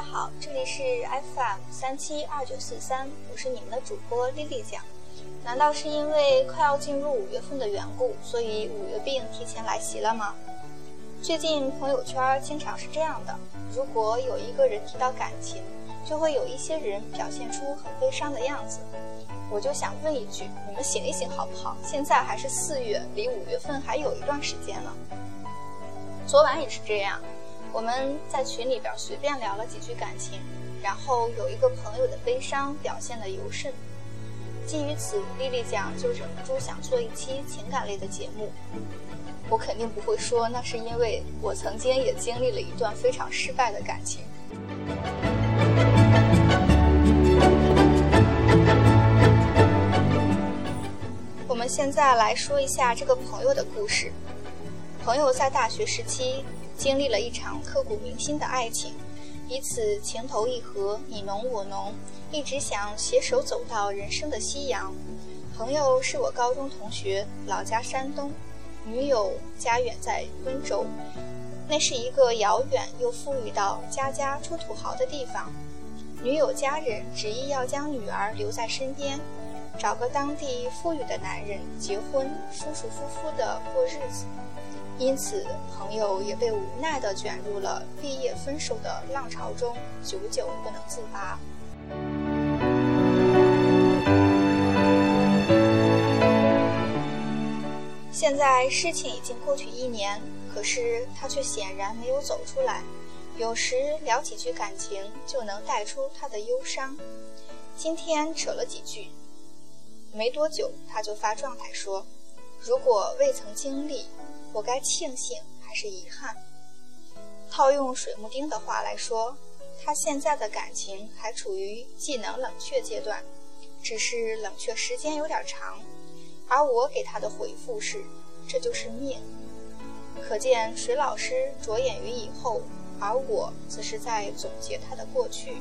大家好，这里是 FM 三七二九四三，我是你们的主播丽丽酱。难道是因为快要进入五月份的缘故，所以五月病提前来袭了吗？最近朋友圈经常是这样的：如果有一个人提到感情，就会有一些人表现出很悲伤的样子。我就想问一句，你们醒一醒好不好？现在还是四月，离五月份还有一段时间呢。昨晚也是这样，我们在群里边随便聊了几句感情，然后有一个朋友的悲伤表现的尤甚。基于此，丽丽讲就忍不住想做一期情感类的节目。我肯定不会说那是因为我曾经也经历了一段非常失败的感情。我们现在来说一下这个朋友的故事。朋友在大学时期经历了一场刻骨铭心的爱情，彼此情投意合，你侬我侬，一直想携手走到人生的夕阳。朋友是我高中同学，老家山东。女友家远在温州，那是一个遥远又富裕到家家出土豪的地方。女友家人执意要将女儿留在身边，找个当地富裕的男人结婚，舒舒服服的过日子。因此，朋友也被无奈地卷入了毕业分手的浪潮中，久久不能自拔。现在事情已经过去一年，可是他却显然没有走出来。有时聊几句感情，就能带出他的忧伤。今天扯了几句，没多久他就发状态说：“如果未曾经历，我该庆幸还是遗憾？”套用水木丁的话来说，他现在的感情还处于技能冷却阶段，只是冷却时间有点长。而我给他的回复是：“这就是命。”可见水老师着眼于以后，而我则是在总结他的过去。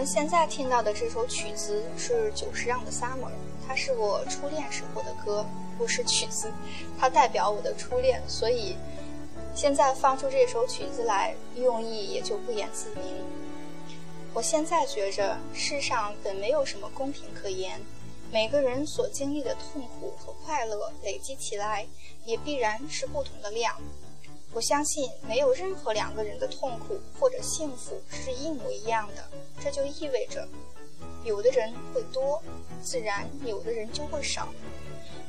们现在听到的这首曲子是久石让的《Summer》，它是我初恋时候的歌，不是曲子，它代表我的初恋，所以现在放出这首曲子来，用意也就不言自明。我现在觉着世上本没有什么公平可言，每个人所经历的痛苦和快乐累积起来，也必然是不同的量。我相信没有任何两个人的痛苦或者幸福是一模一样的，这就意味着，有的人会多，自然有的人就会少。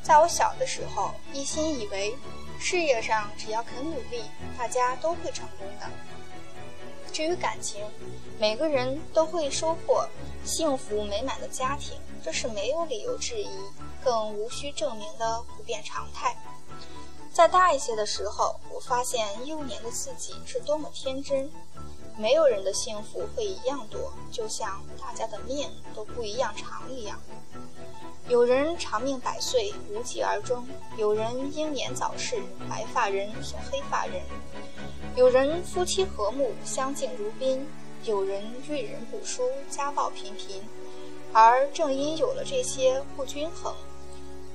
在我小的时候，一心以为事业上只要肯努力，大家都会成功的。至于感情，每个人都会收获幸福美满的家庭，这是没有理由质疑，更无需证明的普遍常态。再大一些的时候，我发现幼年的自己是多么天真。没有人的幸福会一样多，就像大家的命都不一样长一样。有人长命百岁，无疾而终；有人英年早逝，白发人送黑发人。有人夫妻和睦，相敬如宾；有人遇人不淑，家暴频频。而正因有了这些不均衡，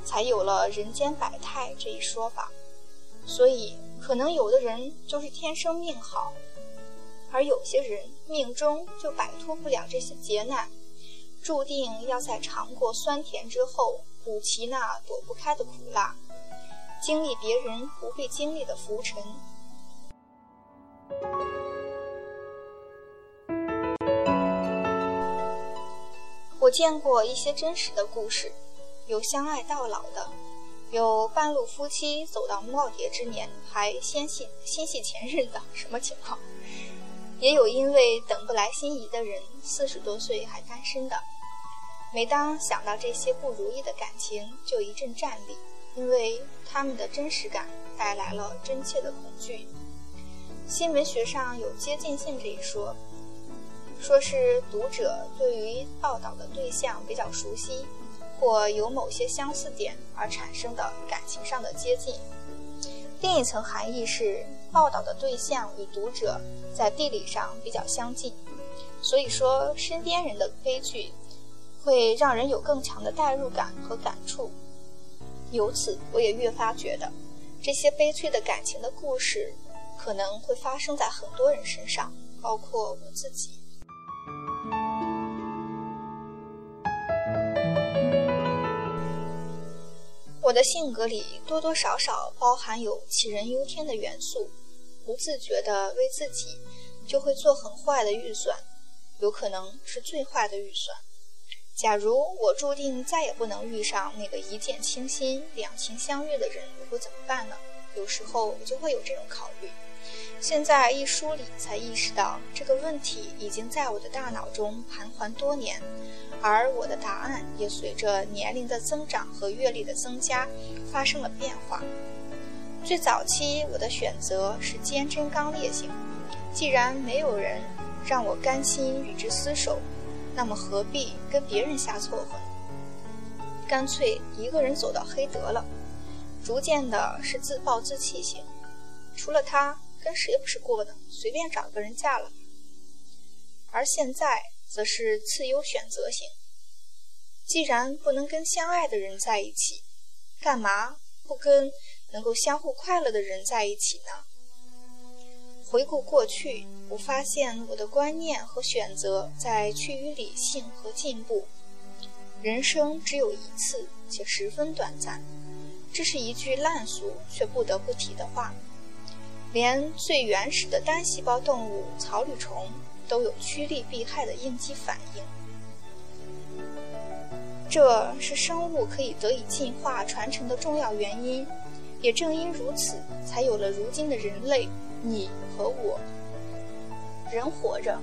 才有了人间百态这一说法。所以，可能有的人就是天生命好，而有些人命中就摆脱不了这些劫难，注定要在尝过酸甜之后，补齐那躲不开的苦辣，经历别人不必经历的浮沉。我见过一些真实的故事，有相爱到老的，有半路夫妻走到耄耋之年还心系心系前任的，什么情况？也有因为等不来心仪的人，四十多岁还单身的。每当想到这些不如意的感情，就一阵战栗，因为他们的真实感带来了真切的恐惧。新闻学上有接近性这一说。说是读者对于报道的对象比较熟悉，或有某些相似点而产生的感情上的接近。另一层含义是，报道的对象与读者在地理上比较相近，所以说身边人的悲剧会让人有更强的代入感和感触。由此，我也越发觉得，这些悲催的感情的故事，可能会发生在很多人身上，包括我自己。我的性格里多多少少包含有杞人忧天的元素，不自觉地为自己就会做很坏的预算，有可能是最坏的预算。假如我注定再也不能遇上那个一见倾心、两情相悦的人，我会怎么办呢？有时候我就会有这种考虑。现在一梳理，才意识到这个问题已经在我的大脑中盘桓多年。而我的答案也随着年龄的增长和阅历的增加发生了变化。最早期，我的选择是坚贞刚烈型。既然没有人让我甘心与之厮守，那么何必跟别人瞎凑合呢？干脆一个人走到黑得了。逐渐的是自暴自弃型，除了他，跟谁不是过的？随便找个人嫁了。而现在。则是次优选择型。既然不能跟相爱的人在一起，干嘛不跟能够相互快乐的人在一起呢？回顾过去，我发现我的观念和选择在趋于理性和进步。人生只有一次，且十分短暂。这是一句烂俗却不得不提的话。连最原始的单细胞动物草履虫。都有趋利避害的应激反应，这是生物可以得以进化传承的重要原因。也正因如此，才有了如今的人类，你和我。人活着，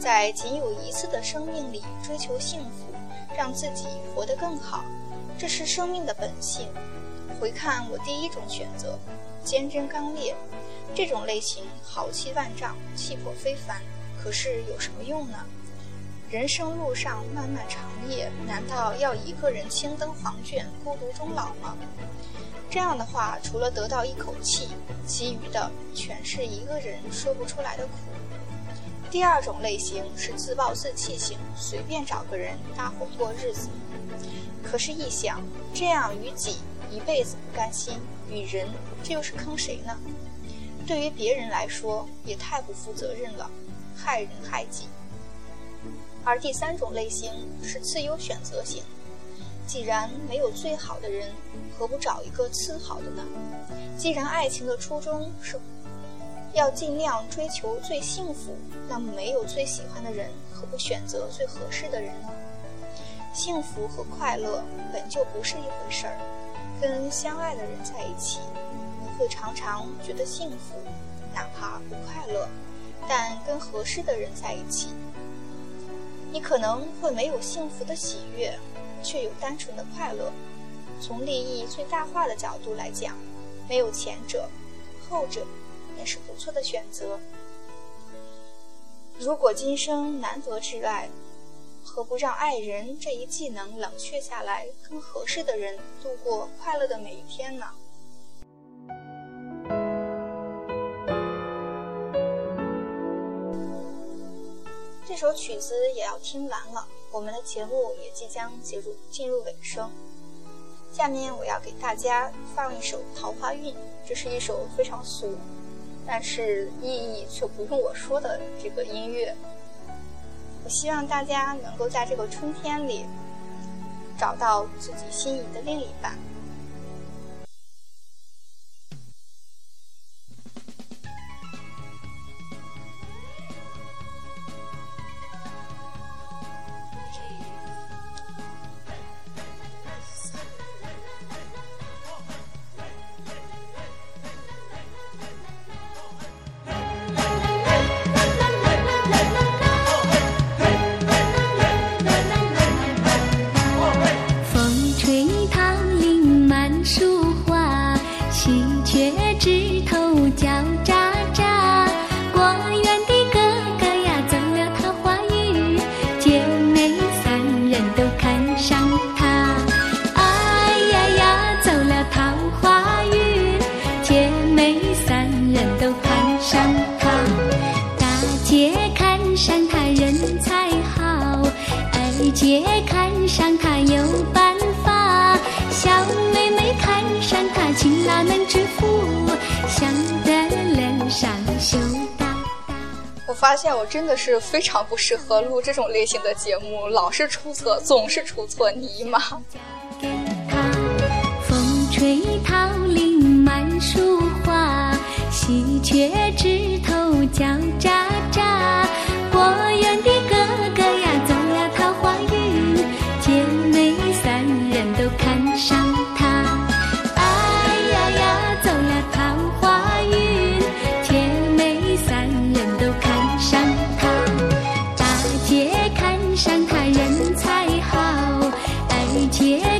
在仅有一次的生命里追求幸福，让自己活得更好，这是生命的本性。回看我第一种选择，坚贞刚烈，这种类型豪气万丈，气魄非凡。可是有什么用呢？人生路上漫漫长夜，难道要一个人青灯黄卷，孤独终老吗？这样的话，除了得到一口气，其余的全是一个人说不出来的苦。第二种类型是自暴自弃型，随便找个人搭伙过日子。可是，一想这样与己一辈子不甘心，与人这又是坑谁呢？对于别人来说，也太不负责任了。害人害己，而第三种类型是自由选择型。既然没有最好的人，何不找一个次好的呢？既然爱情的初衷是要尽量追求最幸福，那么没有最喜欢的人，何不选择最合适的人呢？幸福和快乐本就不是一回事儿。跟相爱的人在一起，会常常觉得幸福，哪怕不快乐。但跟合适的人在一起，你可能会没有幸福的喜悦，却有单纯的快乐。从利益最大化的角度来讲，没有前者，后者也是不错的选择。如果今生难得挚爱，何不让爱人这一技能冷却下来，跟合适的人度过快乐的每一天呢？这首曲子也要听完了，我们的节目也即将进入进入尾声。下面我要给大家放一首《桃花运》，这是一首非常俗，但是意义却不用我说的这个音乐。我希望大家能够在这个春天里找到自己心仪的另一半。发现我真的是非常不适合录这种类型的节目，老是出错，总是出错尼玛。风吹桃林满树花，喜鹊看上他人才好，二姐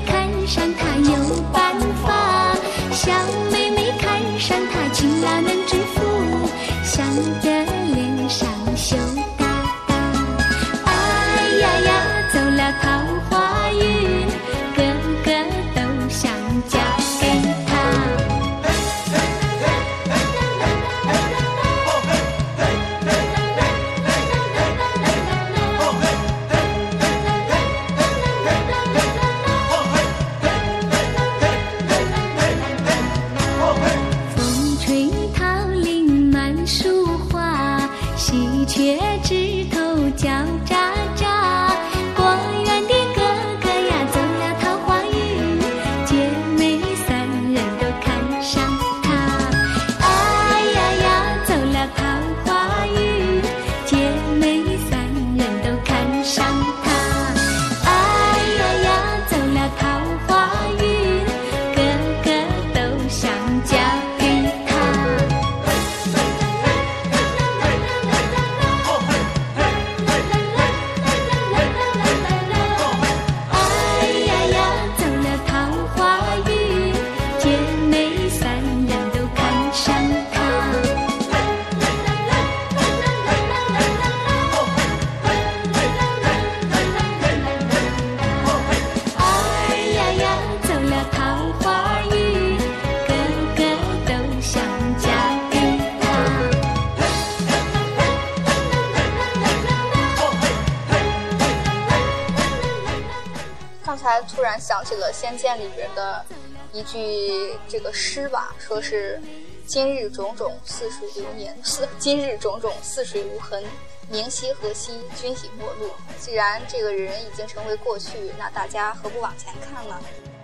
突然想起了《仙剑》里边的一句这个诗吧，说是“今日种种，似水流年；似今日种种，似水无痕。明夕何夕，君已陌路。”既然这个人已经成为过去，那大家何不往前看呢？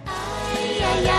哎呀呀，